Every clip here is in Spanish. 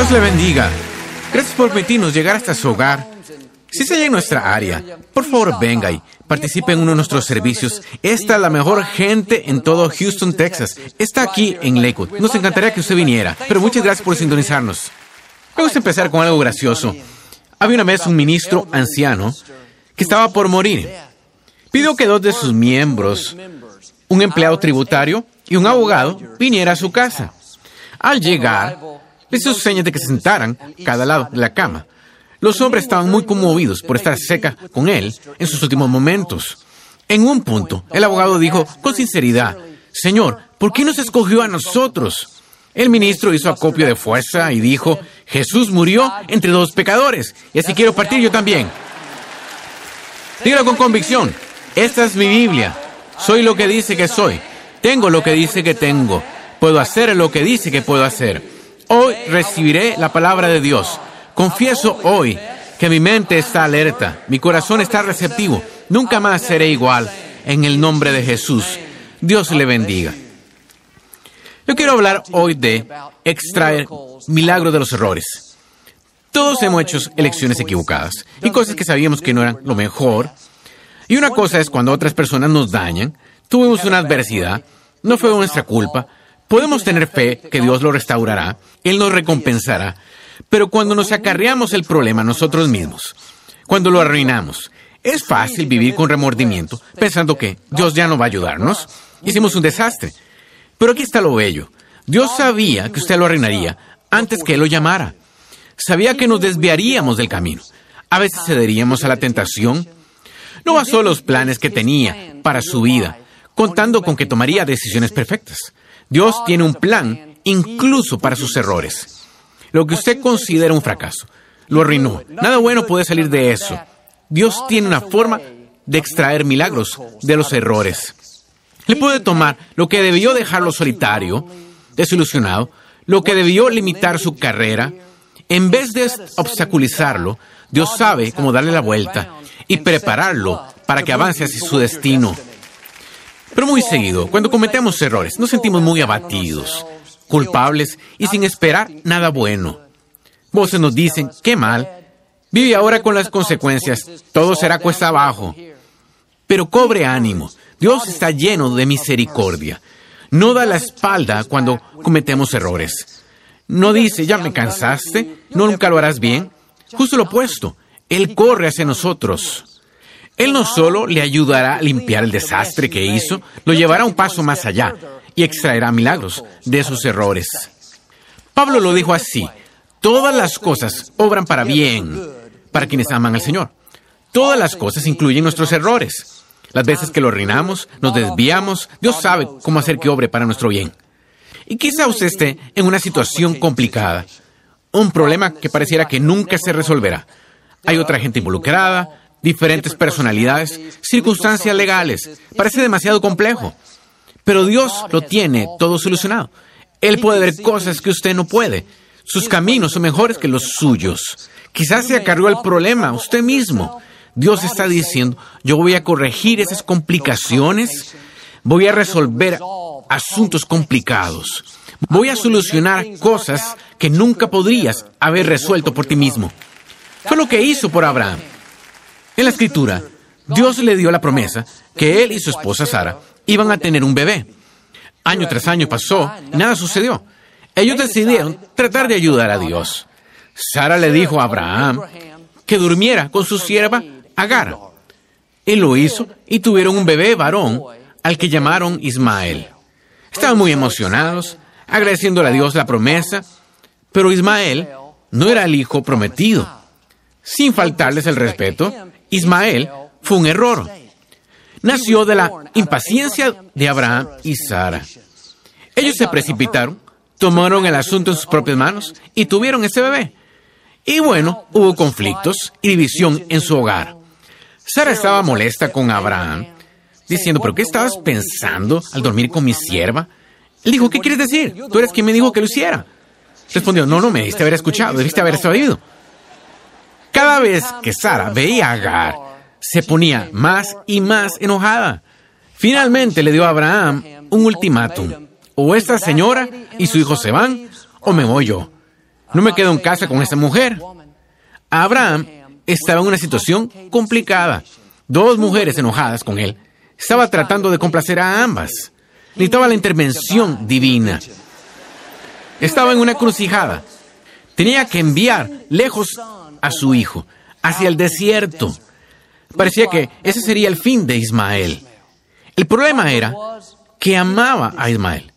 Dios le bendiga. Gracias por permitirnos llegar hasta su hogar. Si está en nuestra área, por favor venga y participe en uno de nuestros servicios. Esta es la mejor gente en todo Houston, Texas. Está aquí en Lakewood. Nos encantaría que usted viniera, pero muchas gracias por sintonizarnos. Vamos a empezar con algo gracioso. Había una vez un ministro anciano que estaba por morir. Pidió que dos de sus miembros, un empleado tributario y un abogado, viniera a su casa. Al llegar, les hizo señas de que se sentaran cada lado de la cama. Los hombres estaban muy conmovidos por estar cerca con él en sus últimos momentos. En un punto, el abogado dijo con sinceridad, Señor, ¿por qué nos escogió a nosotros? El ministro hizo acopio de fuerza y dijo, Jesús murió entre dos pecadores, y así quiero partir yo también. Dígalo con convicción, esta es mi Biblia, soy lo que dice que soy, tengo lo que dice que tengo, puedo hacer lo que dice que puedo hacer. Hoy recibiré la palabra de Dios. Confieso hoy que mi mente está alerta, mi corazón está receptivo. Nunca más seré igual. En el nombre de Jesús. Dios le bendiga. Yo quiero hablar hoy de extraer milagro de los errores. Todos hemos hecho elecciones equivocadas y cosas que sabíamos que no eran lo mejor. Y una cosa es cuando otras personas nos dañan, tuvimos una adversidad, no fue nuestra culpa, Podemos tener fe que Dios lo restaurará, Él nos recompensará, pero cuando nos acarreamos el problema nosotros mismos, cuando lo arruinamos, es fácil vivir con remordimiento pensando que Dios ya no va a ayudarnos. Hicimos un desastre. Pero aquí está lo bello. Dios sabía que usted lo arruinaría antes que Él lo llamara. Sabía que nos desviaríamos del camino. A veces cederíamos a la tentación. No basó los planes que tenía para su vida, contando con que tomaría decisiones perfectas. Dios tiene un plan incluso para sus errores. Lo que usted considera un fracaso, lo arruinó. Nada bueno puede salir de eso. Dios tiene una forma de extraer milagros de los errores. Le puede tomar lo que debió dejarlo solitario, desilusionado, lo que debió limitar su carrera. En vez de obstaculizarlo, Dios sabe cómo darle la vuelta y prepararlo para que avance hacia su destino. Pero muy seguido, cuando cometemos errores, nos sentimos muy abatidos, culpables y sin esperar nada bueno. Voces nos dicen, qué mal, vive ahora con las consecuencias, todo será cuesta abajo. Pero cobre ánimo, Dios está lleno de misericordia. No da la espalda cuando cometemos errores. No dice, ya me cansaste, no nunca lo harás bien. Justo lo opuesto, Él corre hacia nosotros. Él no solo le ayudará a limpiar el desastre que hizo, lo llevará un paso más allá y extraerá milagros de sus errores. Pablo lo dijo así, todas las cosas obran para bien para quienes aman al Señor. Todas las cosas incluyen nuestros errores. Las veces que lo arruinamos, nos desviamos, Dios sabe cómo hacer que obre para nuestro bien. Y quizá usted esté en una situación complicada, un problema que pareciera que nunca se resolverá. Hay otra gente involucrada, diferentes personalidades, circunstancias legales. Parece demasiado complejo. Pero Dios lo tiene todo solucionado. Él puede ver cosas que usted no puede. Sus caminos son mejores que los suyos. Quizás se acarrió el problema usted mismo. Dios está diciendo, yo voy a corregir esas complicaciones, voy a resolver asuntos complicados, voy a solucionar cosas que nunca podrías haber resuelto por ti mismo. Fue lo que hizo por Abraham. En la escritura, Dios le dio la promesa que él y su esposa Sara iban a tener un bebé. Año tras año pasó nada sucedió. Ellos decidieron tratar de ayudar a Dios. Sara le dijo a Abraham que durmiera con su sierva Agar. Él lo hizo y tuvieron un bebé varón al que llamaron Ismael. Estaban muy emocionados, agradeciéndole a Dios la promesa, pero Ismael no era el hijo prometido. Sin faltarles el respeto, Ismael fue un error. Nació de la impaciencia de Abraham y Sara. Ellos se precipitaron, tomaron el asunto en sus propias manos y tuvieron ese bebé. Y bueno, hubo conflictos y división en su hogar. Sara estaba molesta con Abraham, diciendo, ¿pero qué estabas pensando al dormir con mi sierva? Él dijo, ¿qué quieres decir? Tú eres quien me dijo que lo hiciera. Respondió, no, no, me debiste haber escuchado, debiste haber sabido. Cada vez que Sara veía a Agar, se ponía más y más enojada. Finalmente le dio a Abraham un ultimátum. O esta señora y su hijo se van, o me voy yo. No me quedo en casa con esa mujer. Abraham estaba en una situación complicada. Dos mujeres enojadas con él. Estaba tratando de complacer a ambas. Necesitaba la intervención divina. Estaba en una crucijada. Tenía que enviar lejos a su hijo, hacia el desierto. Parecía que ese sería el fin de Ismael. El problema era que amaba a Ismael.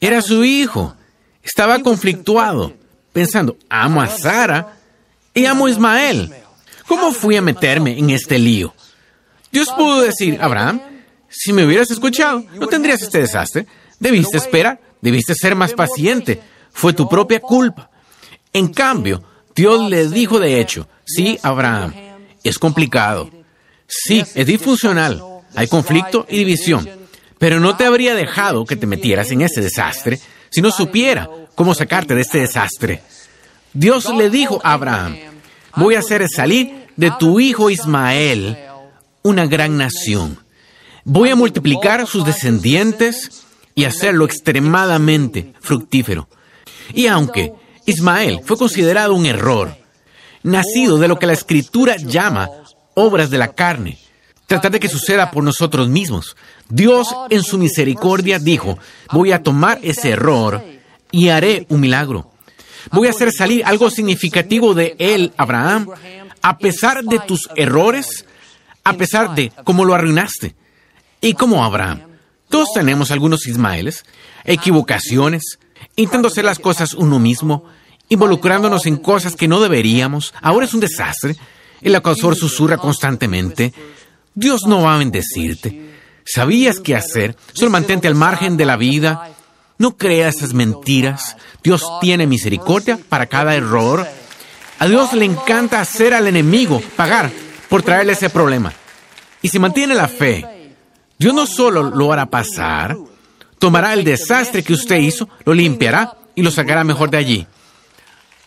Era su hijo. Estaba conflictuado, pensando, amo a Sara y amo a Ismael. ¿Cómo fui a meterme en este lío? Dios pudo decir, Abraham, si me hubieras escuchado, no tendrías este desastre. Debiste esperar, debiste ser más paciente. Fue tu propia culpa. En cambio, Dios le dijo de hecho, sí, Abraham, es complicado. Sí, es disfuncional. Hay conflicto y división. Pero no te habría dejado que te metieras en ese desastre si no supiera cómo sacarte de este desastre. Dios le dijo a Abraham, voy a hacer salir de tu hijo Ismael una gran nación. Voy a multiplicar sus descendientes y hacerlo extremadamente fructífero. Y aunque Ismael fue considerado un error, nacido de lo que la escritura llama obras de la carne, tratar de que suceda por nosotros mismos. Dios en su misericordia dijo, voy a tomar ese error y haré un milagro. Voy a hacer salir algo significativo de él, Abraham, a pesar de tus errores, a pesar de cómo lo arruinaste. Y como Abraham, todos tenemos algunos Ismaeles, equivocaciones, intentando hacer las cosas uno mismo, involucrándonos en cosas que no deberíamos. Ahora es un desastre. El acusador susurra constantemente. Dios no va a bendecirte. ¿Sabías qué hacer? Solo mantente al margen de la vida. No creas esas mentiras. Dios tiene misericordia para cada error. A Dios le encanta hacer al enemigo pagar por traerle ese problema. Y si mantiene la fe, Dios no solo lo hará pasar, tomará el desastre que usted hizo, lo limpiará y lo sacará mejor de allí.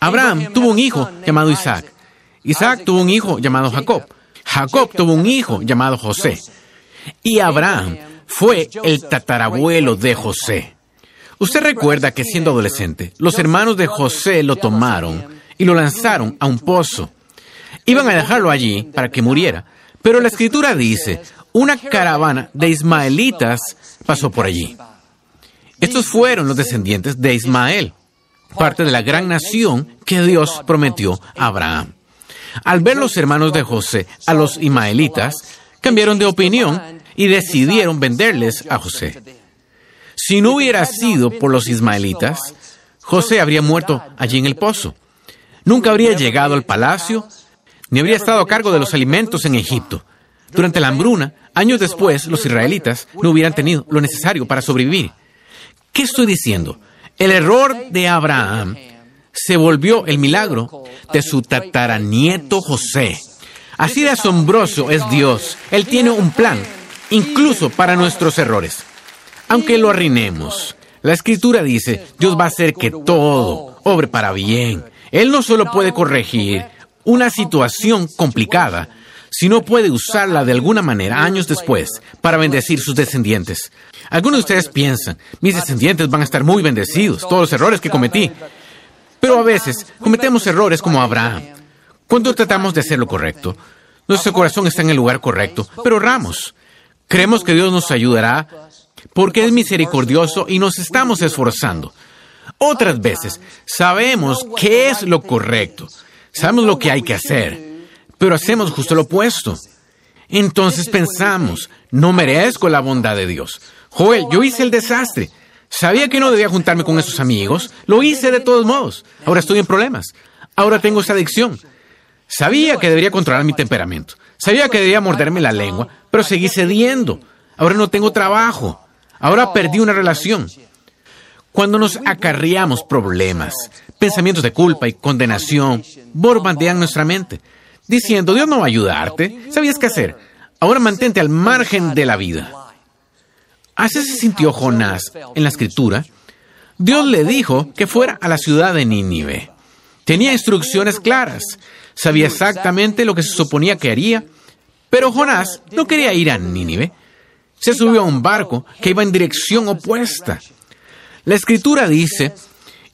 Abraham tuvo un hijo llamado Isaac. Isaac tuvo un hijo llamado Jacob. Jacob tuvo un hijo llamado José. Y Abraham fue el tatarabuelo de José. Usted recuerda que siendo adolescente, los hermanos de José lo tomaron y lo lanzaron a un pozo. Iban a dejarlo allí para que muriera. Pero la escritura dice, una caravana de ismaelitas pasó por allí. Estos fueron los descendientes de Ismael, parte de la gran nación que Dios prometió a Abraham. Al ver los hermanos de José a los ismaelitas, cambiaron de opinión y decidieron venderles a José. Si no hubiera sido por los ismaelitas, José habría muerto allí en el pozo. Nunca habría llegado al palacio, ni habría estado a cargo de los alimentos en Egipto. Durante la hambruna, años después, los israelitas no hubieran tenido lo necesario para sobrevivir. ¿Qué estoy diciendo? El error de Abraham se volvió el milagro de su tataranieto José. Así de asombroso es Dios. Él tiene un plan, incluso para nuestros errores. Aunque lo arruinemos, la escritura dice, Dios va a hacer que todo obre para bien. Él no solo puede corregir una situación complicada, sino puede usarla de alguna manera años después para bendecir sus descendientes. Algunos de ustedes piensan, mis descendientes van a estar muy bendecidos, todos los errores que cometí. Pero a veces cometemos errores como Abraham. Cuando tratamos de hacer lo correcto, nuestro corazón está en el lugar correcto, pero erramos. Creemos que Dios nos ayudará porque es misericordioso y nos estamos esforzando. Otras veces sabemos qué es lo correcto, sabemos lo que hay que hacer, pero hacemos justo lo opuesto. Entonces pensamos, no merezco la bondad de Dios. Joel, yo hice el desastre. Sabía que no debía juntarme con esos amigos. Lo hice de todos modos. Ahora estoy en problemas. Ahora tengo esa adicción. Sabía que debería controlar mi temperamento. Sabía que debía morderme la lengua, pero seguí cediendo. Ahora no tengo trabajo. Ahora perdí una relación. Cuando nos acarreamos problemas, pensamientos de culpa y condenación bombardean nuestra mente, diciendo, Dios no va a ayudarte. ¿Sabías qué hacer? Ahora mantente al margen de la vida. Así se sintió Jonás en la escritura. Dios le dijo que fuera a la ciudad de Nínive. Tenía instrucciones claras, sabía exactamente lo que se suponía que haría, pero Jonás no quería ir a Nínive. Se subió a un barco que iba en dirección opuesta. La escritura dice,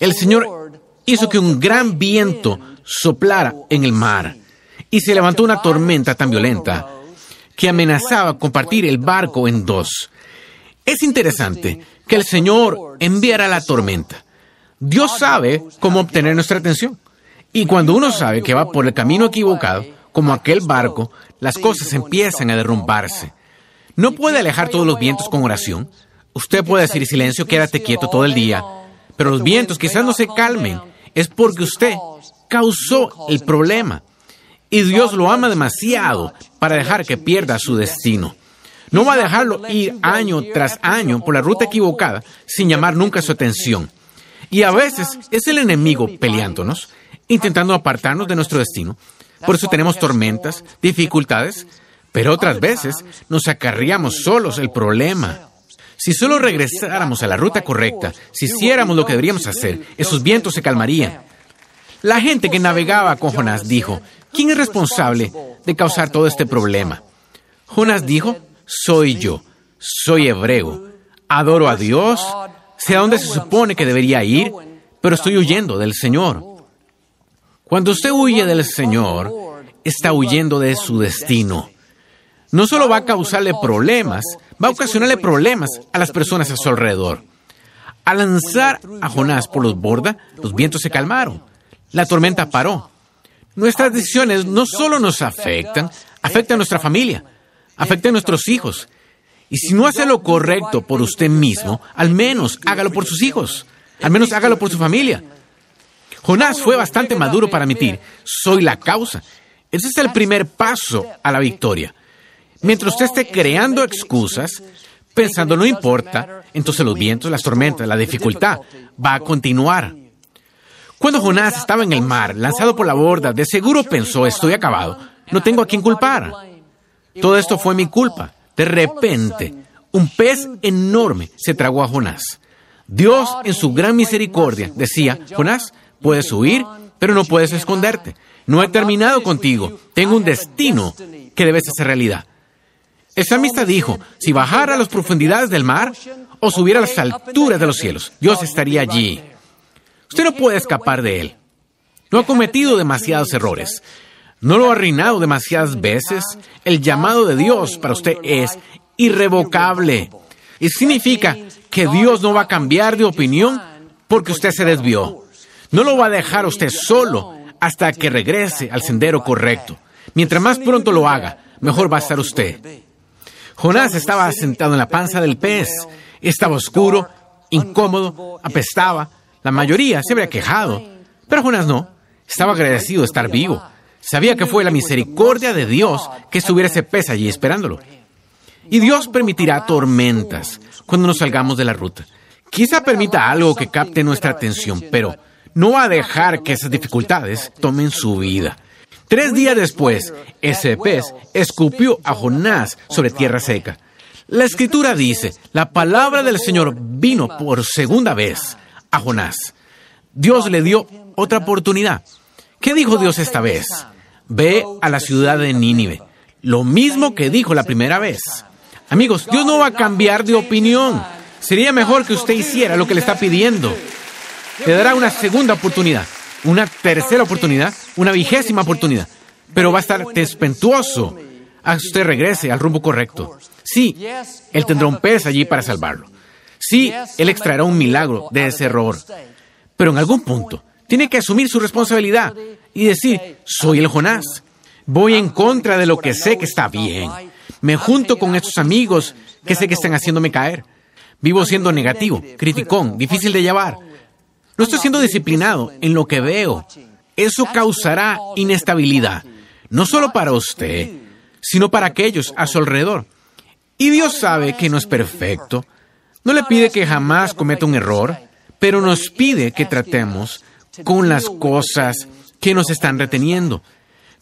el Señor hizo que un gran viento soplara en el mar y se levantó una tormenta tan violenta que amenazaba compartir el barco en dos. Es interesante que el Señor enviara la tormenta. Dios sabe cómo obtener nuestra atención. Y cuando uno sabe que va por el camino equivocado, como aquel barco, las cosas empiezan a derrumbarse. No puede alejar todos los vientos con oración. Usted puede decir silencio, quédate quieto todo el día, pero los vientos quizás no se calmen. Es porque usted causó el problema. Y Dios lo ama demasiado para dejar que pierda su destino. No va a dejarlo ir año tras año por la ruta equivocada sin llamar nunca su atención. Y a veces es el enemigo peleándonos, intentando apartarnos de nuestro destino. Por eso tenemos tormentas, dificultades, pero otras veces nos acarriamos solos el problema. Si solo regresáramos a la ruta correcta, si hiciéramos lo que deberíamos hacer, esos vientos se calmarían. La gente que navegaba con Jonás dijo, ¿quién es responsable de causar todo este problema? Jonás dijo, soy yo, soy hebreo, adoro a Dios, sé a dónde se supone que debería ir, pero estoy huyendo del Señor. Cuando usted huye del Señor, está huyendo de su destino. No solo va a causarle problemas, va a ocasionarle problemas a las personas a su alrededor. Al lanzar a Jonás por los borda, los vientos se calmaron. La tormenta paró. Nuestras decisiones no solo nos afectan, afectan a nuestra familia, afectan a nuestros hijos. Y si no hace lo correcto por usted mismo, al menos hágalo por sus hijos. Al menos hágalo por su familia. Jonás fue bastante maduro para admitir, soy la causa. Ese es el primer paso a la victoria. Mientras usted esté creando excusas, pensando no importa, entonces los vientos, las tormentas, la dificultad va a continuar. Cuando Jonás estaba en el mar, lanzado por la borda, de seguro pensó, estoy acabado, no tengo a quien culpar. Todo esto fue mi culpa. De repente, un pez enorme se tragó a Jonás. Dios, en su gran misericordia, decía, Jonás, puedes huir, pero no puedes esconderte. No he terminado contigo. Tengo un destino que debes hacer realidad. El salmista dijo, si bajara a las profundidades del mar o subiera a las alturas de los cielos, Dios estaría allí. Usted no puede escapar de él. No ha cometido demasiados errores. No lo ha arruinado demasiadas veces. El llamado de Dios para usted es irrevocable. Y significa que Dios no va a cambiar de opinión porque usted se desvió. No lo va a dejar usted solo hasta que regrese al sendero correcto. Mientras más pronto lo haga, mejor va a estar usted. Jonás estaba sentado en la panza del pez. Estaba oscuro, incómodo, apestaba. La mayoría se habría quejado, pero Jonás no. Estaba agradecido de estar vivo. Sabía que fue la misericordia de Dios que estuviera ese pez allí esperándolo. Y Dios permitirá tormentas cuando nos salgamos de la ruta. Quizá permita algo que capte nuestra atención, pero no va a dejar que esas dificultades tomen su vida. Tres días después, ese pez escupió a Jonás sobre tierra seca. La escritura dice, la palabra del Señor vino por segunda vez a Jonás. Dios le dio otra oportunidad. ¿Qué dijo Dios esta vez? Ve a la ciudad de Nínive. Lo mismo que dijo la primera vez. Amigos, Dios no va a cambiar de opinión. Sería mejor que usted hiciera lo que le está pidiendo. Le dará una segunda oportunidad una tercera oportunidad, una vigésima oportunidad, pero va a estar despentuoso hasta que usted regrese al rumbo correcto. Sí, Él tendrá un pez allí para salvarlo. Sí, Él extraerá un milagro de ese error. Pero en algún punto tiene que asumir su responsabilidad y decir, soy el Jonás. Voy en contra de lo que sé que está bien. Me junto con estos amigos que sé que están haciéndome caer. Vivo siendo negativo, criticón, difícil de llevar. No estoy siendo disciplinado en lo que veo. Eso causará inestabilidad, no solo para usted, sino para aquellos a su alrededor. Y Dios sabe que no es perfecto. No le pide que jamás cometa un error, pero nos pide que tratemos con las cosas que nos están reteniendo.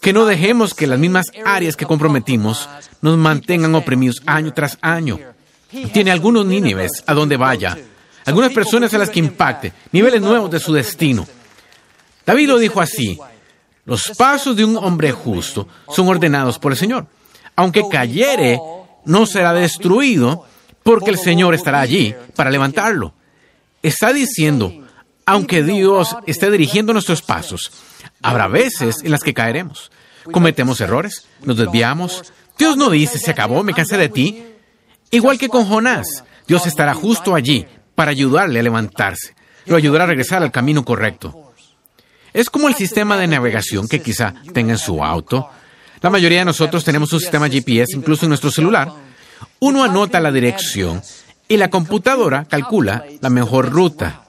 Que no dejemos que las mismas áreas que comprometimos nos mantengan oprimidos año tras año. Tiene algunos nínives a donde vaya algunas personas a las que impacte, niveles nuevos de su destino. David lo dijo así, los pasos de un hombre justo son ordenados por el Señor. Aunque cayere, no será destruido porque el Señor estará allí para levantarlo. Está diciendo, Aunque Dios esté dirigiendo nuestros pasos, habrá veces en las que caeremos. Cometemos errores, nos desviamos. Dios no dice, se acabó, me cansé de ti. Igual que con Jonás, Dios estará justo allí para ayudarle a levantarse, lo ayudará a regresar al camino correcto. Es como el sistema de navegación que quizá tenga en su auto. La mayoría de nosotros tenemos un sistema GPS incluso en nuestro celular. Uno anota la dirección y la computadora calcula la mejor ruta.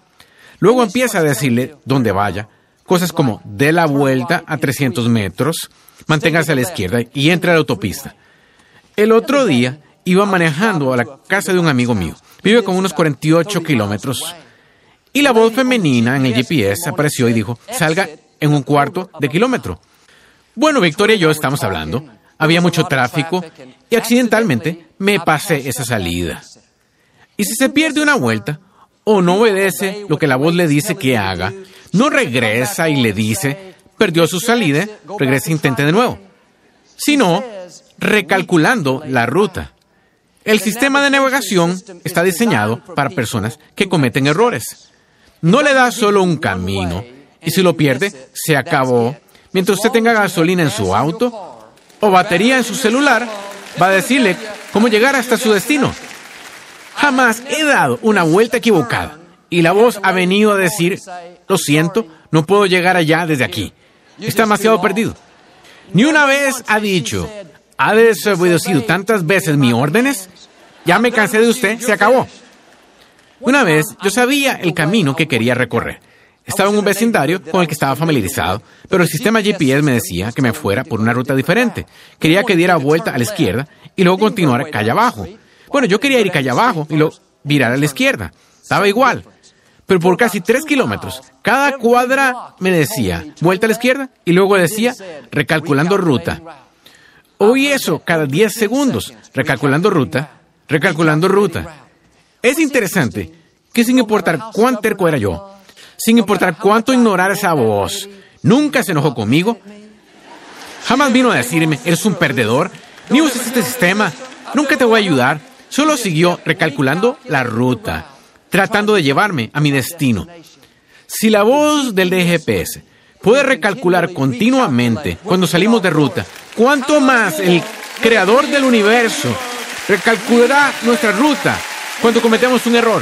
Luego empieza a decirle dónde vaya, cosas como dé la vuelta a 300 metros, manténgase a la izquierda y entre a la autopista. El otro día iba manejando a la casa de un amigo mío. Vive con unos 48 kilómetros. Y la voz femenina en el GPS apareció y dijo, salga en un cuarto de kilómetro. Bueno, Victoria y yo estamos hablando. Había mucho tráfico y accidentalmente me pasé esa salida. Y si se pierde una vuelta o no obedece lo que la voz le dice que haga, no regresa y le dice, perdió su salida, regresa e intente de nuevo. Sino, recalculando la ruta. El sistema de navegación está diseñado para personas que cometen errores. No le da solo un camino y si lo pierde, se acabó. Mientras usted tenga gasolina en su auto o batería en su celular, va a decirle cómo llegar hasta su destino. Jamás he dado una vuelta equivocada y la voz ha venido a decir, lo siento, no puedo llegar allá desde aquí. Está demasiado perdido. Ni una vez ha dicho, ha desobedecido tantas veces mis órdenes, ya me cansé de usted, se acabó. Una vez yo sabía el camino que quería recorrer. Estaba en un vecindario con el que estaba familiarizado, pero el sistema GPS me decía que me fuera por una ruta diferente. Quería que diera vuelta a la izquierda y luego continuara calle abajo. Bueno, yo quería ir calle abajo y luego virar a la izquierda. Estaba igual. Pero por casi tres kilómetros, cada cuadra me decía vuelta a la izquierda y luego decía recalculando ruta. Oí eso cada diez segundos, recalculando ruta, recalculando ruta. Es interesante que sin importar cuán terco era yo, sin importar cuánto ignorar esa voz, nunca se enojó conmigo. Jamás vino a decirme, eres un perdedor, ni uses este sistema, nunca te voy a ayudar. Solo siguió recalculando la ruta, tratando de llevarme a mi destino. Si la voz del DGPS puede recalcular continuamente cuando salimos de ruta, ¿cuánto más el creador del universo recalculará nuestra ruta cuando cometemos un error?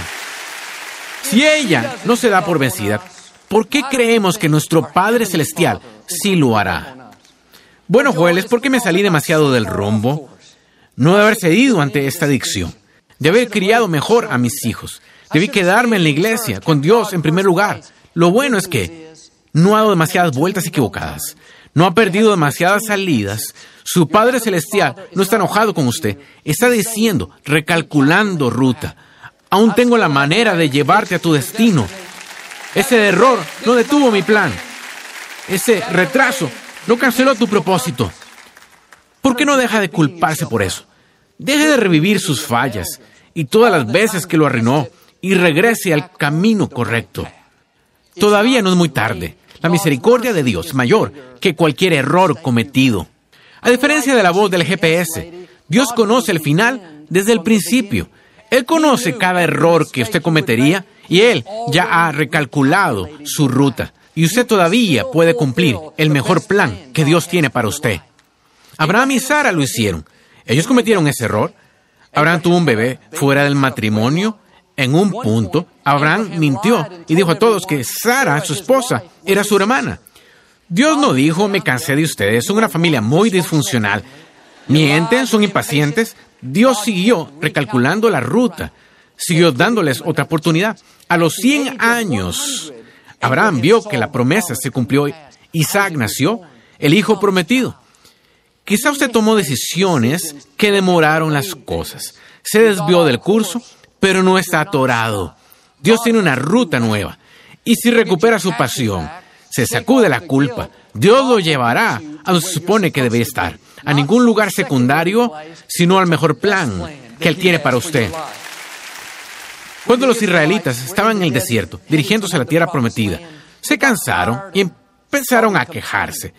Si ella no se da por vencida, ¿por qué creemos que nuestro Padre Celestial sí lo hará? Bueno, Joel, es porque me salí demasiado del rumbo. No de haber cedido ante esta adicción, de haber criado mejor a mis hijos. Debí quedarme en la iglesia, con Dios en primer lugar. Lo bueno es que no ha dado demasiadas vueltas equivocadas, no ha perdido demasiadas salidas. Su Padre Celestial no está enojado con usted, está diciendo, recalculando ruta. Aún tengo la manera de llevarte a tu destino. Ese error no detuvo mi plan. Ese retraso no canceló tu propósito. ¿Por qué no deja de culparse por eso? Deje de revivir sus fallas y todas las veces que lo arruinó y regrese al camino correcto. Todavía no es muy tarde. La misericordia de Dios es mayor que cualquier error cometido. A diferencia de la voz del GPS, Dios conoce el final desde el principio. Él conoce cada error que usted cometería y Él ya ha recalculado su ruta. Y usted todavía puede cumplir el mejor plan que Dios tiene para usted. Abraham y Sara lo hicieron. Ellos cometieron ese error. Abraham tuvo un bebé fuera del matrimonio. En un punto, Abraham mintió y dijo a todos que Sara, su esposa, era su hermana. Dios no dijo, me cansé de ustedes, son una familia muy disfuncional. Mienten, son impacientes. Dios siguió recalculando la ruta, siguió dándoles otra oportunidad. A los 100 años, Abraham vio que la promesa se cumplió. Isaac nació, el hijo prometido. Quizá usted tomó decisiones que demoraron las cosas. Se desvió del curso, pero no está atorado. Dios tiene una ruta nueva. Y si recupera su pasión, se sacude la culpa, Dios lo llevará a donde se supone que debe estar. A ningún lugar secundario, sino al mejor plan que Él tiene para usted. Cuando los israelitas estaban en el desierto, dirigiéndose a la tierra prometida, se cansaron y empezaron a quejarse.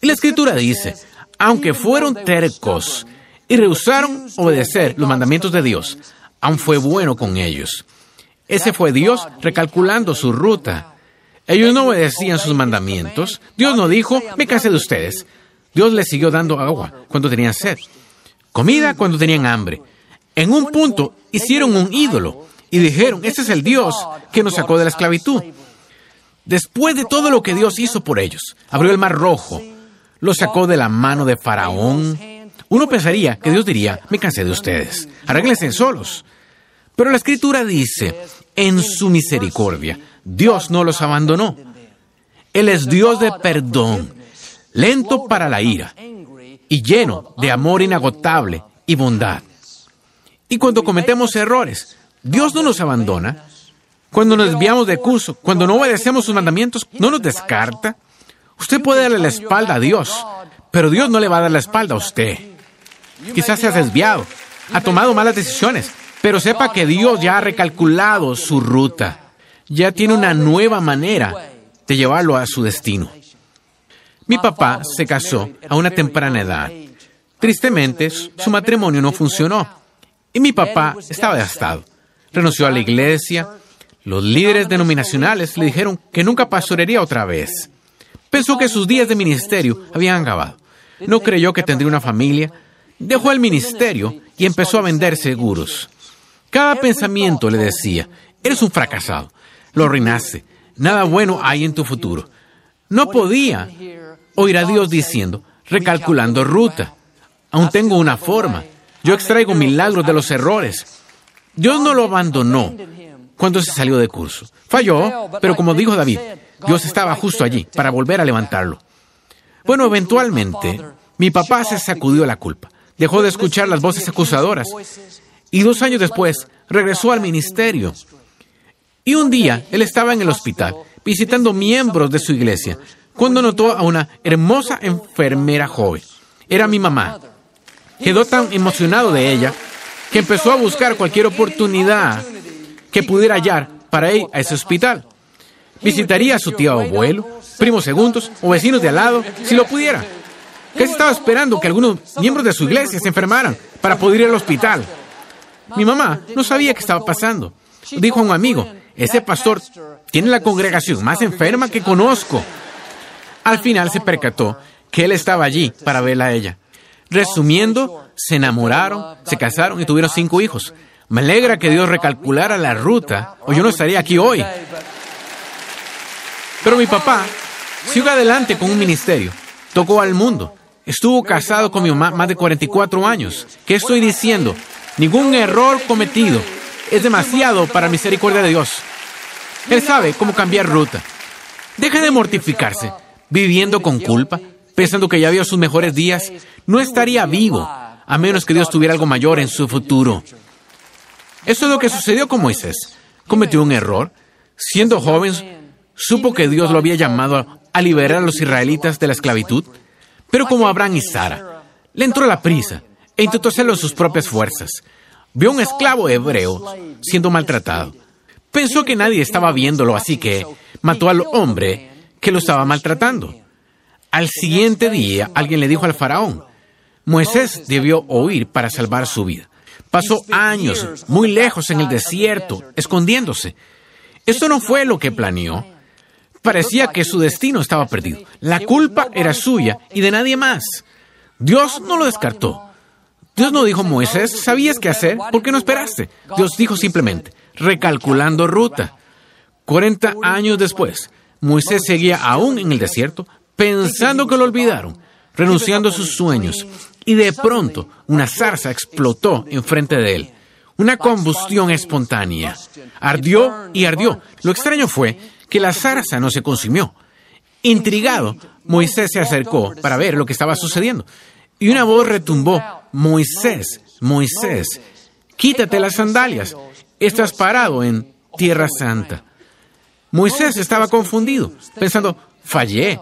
Y la escritura dice, aunque fueron tercos y rehusaron obedecer los mandamientos de Dios, aún fue bueno con ellos. Ese fue Dios recalculando su ruta. Ellos no obedecían sus mandamientos. Dios no dijo, me cansé de ustedes. Dios les siguió dando agua cuando tenían sed, comida cuando tenían hambre. En un punto hicieron un ídolo y dijeron, este es el Dios que nos sacó de la esclavitud. Después de todo lo que Dios hizo por ellos, abrió el mar rojo, los sacó de la mano de Faraón. Uno pensaría que Dios diría, me cansé de ustedes, arréglense solos. Pero la escritura dice, en su misericordia, Dios no los abandonó. Él es Dios de perdón, lento para la ira y lleno de amor inagotable y bondad. Y cuando cometemos errores, Dios no nos abandona. Cuando nos desviamos de curso, cuando no obedecemos sus mandamientos, no nos descarta. Usted puede darle la espalda a Dios, pero Dios no le va a dar la espalda a usted. Quizás se ha desviado, ha tomado malas decisiones, pero sepa que Dios ya ha recalculado su ruta. Ya tiene una nueva manera de llevarlo a su destino. Mi papá se casó a una temprana edad. Tristemente, su matrimonio no funcionó y mi papá estaba devastado. Renunció a la iglesia. Los líderes denominacionales le dijeron que nunca pastorearía otra vez. Pensó que sus días de ministerio habían acabado. No creyó que tendría una familia. Dejó el ministerio y empezó a vender seguros. Cada pensamiento le decía, eres un fracasado, lo arruinaste, nada bueno hay en tu futuro. No podía oír a Dios diciendo, recalculando ruta. Aún tengo una forma. Yo extraigo milagros de los errores. Dios no lo abandonó cuando se salió de curso. Falló, pero como dijo David, Dios estaba justo allí para volver a levantarlo. Bueno, eventualmente, mi papá se sacudió la culpa, dejó de escuchar las voces acusadoras y dos años después regresó al ministerio. Y un día él estaba en el hospital visitando miembros de su iglesia cuando notó a una hermosa enfermera joven. Era mi mamá. Quedó tan emocionado de ella que empezó a buscar cualquier oportunidad que pudiera hallar para ir a ese hospital. Visitaría a su tío abuelo, primos segundos o vecinos de al lado, si lo pudiera. Casi estaba esperando que algunos miembros de su iglesia se enfermaran para poder ir al hospital. Mi mamá no sabía qué estaba pasando. Dijo a un amigo, ese pastor tiene la congregación más enferma que conozco. Al final se percató que él estaba allí para verla a ella. Resumiendo, se enamoraron, se casaron y tuvieron cinco hijos. Me alegra que Dios recalculara la ruta o yo no estaría aquí hoy. Pero mi papá siguió adelante con un ministerio, tocó al mundo, estuvo casado con mi mamá más de 44 años. ¿Qué estoy diciendo? Ningún error cometido es demasiado para misericordia de Dios. Él sabe cómo cambiar ruta. Deje de mortificarse, viviendo con culpa, pensando que ya vio sus mejores días. No estaría vivo a menos que Dios tuviera algo mayor en su futuro. Eso es lo que sucedió con Moisés. Cometió un error. Siendo joven, supo que Dios lo había llamado a liberar a los israelitas de la esclavitud, pero como Abraham y Sara, le entró la prisa e intentó hacerlo en sus propias fuerzas. Vio a un esclavo hebreo siendo maltratado. Pensó que nadie estaba viéndolo, así que mató al hombre que lo estaba maltratando. Al siguiente día, alguien le dijo al faraón, Moisés debió huir para salvar su vida. Pasó años muy lejos en el desierto, escondiéndose. Esto no fue lo que planeó. Parecía que su destino estaba perdido. La culpa era suya y de nadie más. Dios no lo descartó. Dios no dijo, Moisés, ¿sabías qué hacer? ¿Por qué no esperaste? Dios dijo simplemente, recalculando ruta. 40 años después, Moisés seguía aún en el desierto, pensando que lo olvidaron, renunciando a sus sueños, y de pronto una zarza explotó enfrente de él. Una combustión espontánea. Ardió y ardió. Lo extraño fue que la zarza no se consumió. Intrigado, Moisés se acercó para ver lo que estaba sucediendo. Y una voz retumbó, Moisés, Moisés, quítate las sandalias, estás parado en tierra santa. Moisés estaba confundido, pensando, fallé,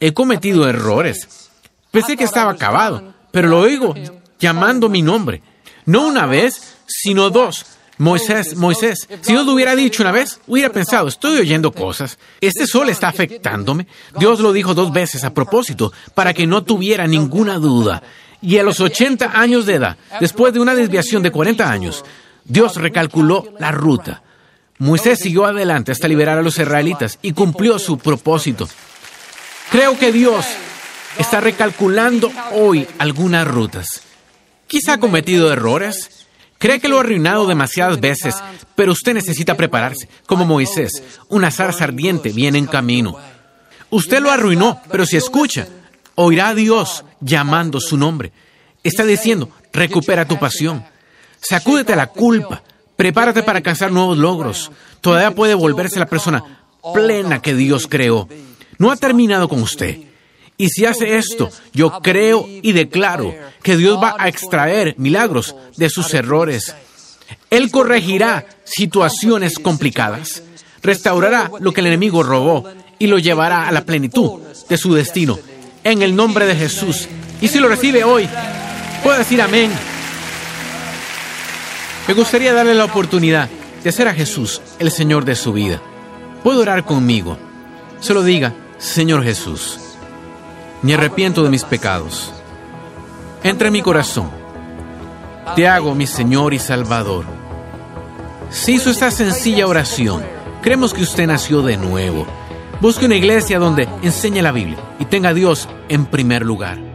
he cometido errores. Pensé que estaba acabado, pero lo oigo llamando mi nombre. No una vez, sino dos. Moisés, Moisés, si Dios lo hubiera dicho una vez, hubiera pensado, estoy oyendo cosas, este sol está afectándome. Dios lo dijo dos veces a propósito, para que no tuviera ninguna duda. Y a los 80 años de edad, después de una desviación de 40 años, Dios recalculó la ruta. Moisés siguió adelante hasta liberar a los israelitas y cumplió su propósito. Creo que Dios está recalculando hoy algunas rutas. Quizá ha cometido errores. Cree que lo ha arruinado demasiadas veces, pero usted necesita prepararse. Como Moisés, una zarza ardiente viene en camino. Usted lo arruinó, pero si escucha, oirá a Dios llamando su nombre. Está diciendo, recupera tu pasión. Sacúdete la culpa. Prepárate para alcanzar nuevos logros. Todavía puede volverse la persona plena que Dios creó. No ha terminado con usted. Y si hace esto, yo creo y declaro que Dios va a extraer milagros de sus errores. Él corregirá situaciones complicadas, restaurará lo que el enemigo robó y lo llevará a la plenitud de su destino. En el nombre de Jesús. Y si lo recibe hoy, puede decir amén. Me gustaría darle la oportunidad de hacer a Jesús el Señor de su vida. Puede orar conmigo. Solo diga, Señor Jesús, me arrepiento de mis pecados. Entra en mi corazón. Te hago mi Señor y Salvador. Si hizo esta sencilla oración, creemos que usted nació de nuevo. Busque una iglesia donde enseñe la Biblia y tenga a Dios en primer lugar.